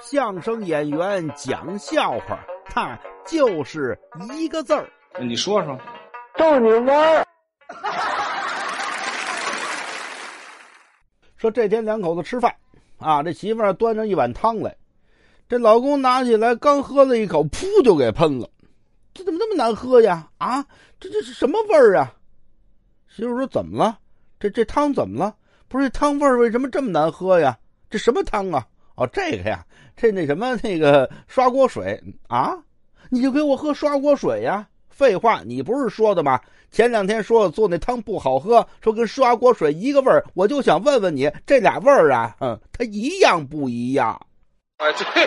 相声演员讲笑话，他就是一个字儿。你说说，逗你玩儿。说这天两口子吃饭，啊，这媳妇儿端着一碗汤来，这老公拿起来刚喝了一口，噗就给喷了。这怎么那么难喝呀？啊，这这是什么味儿啊？媳妇说怎么了？这这汤怎么了？不是汤味儿为什么这么难喝呀？这什么汤啊？哦，这个呀，这那什么那个刷锅水啊，你就给我喝刷锅水呀？废话，你不是说的吗？前两天说做那汤不好喝，说跟刷锅水一个味儿，我就想问问你，这俩味儿啊，嗯，它一样不一样？啊，对。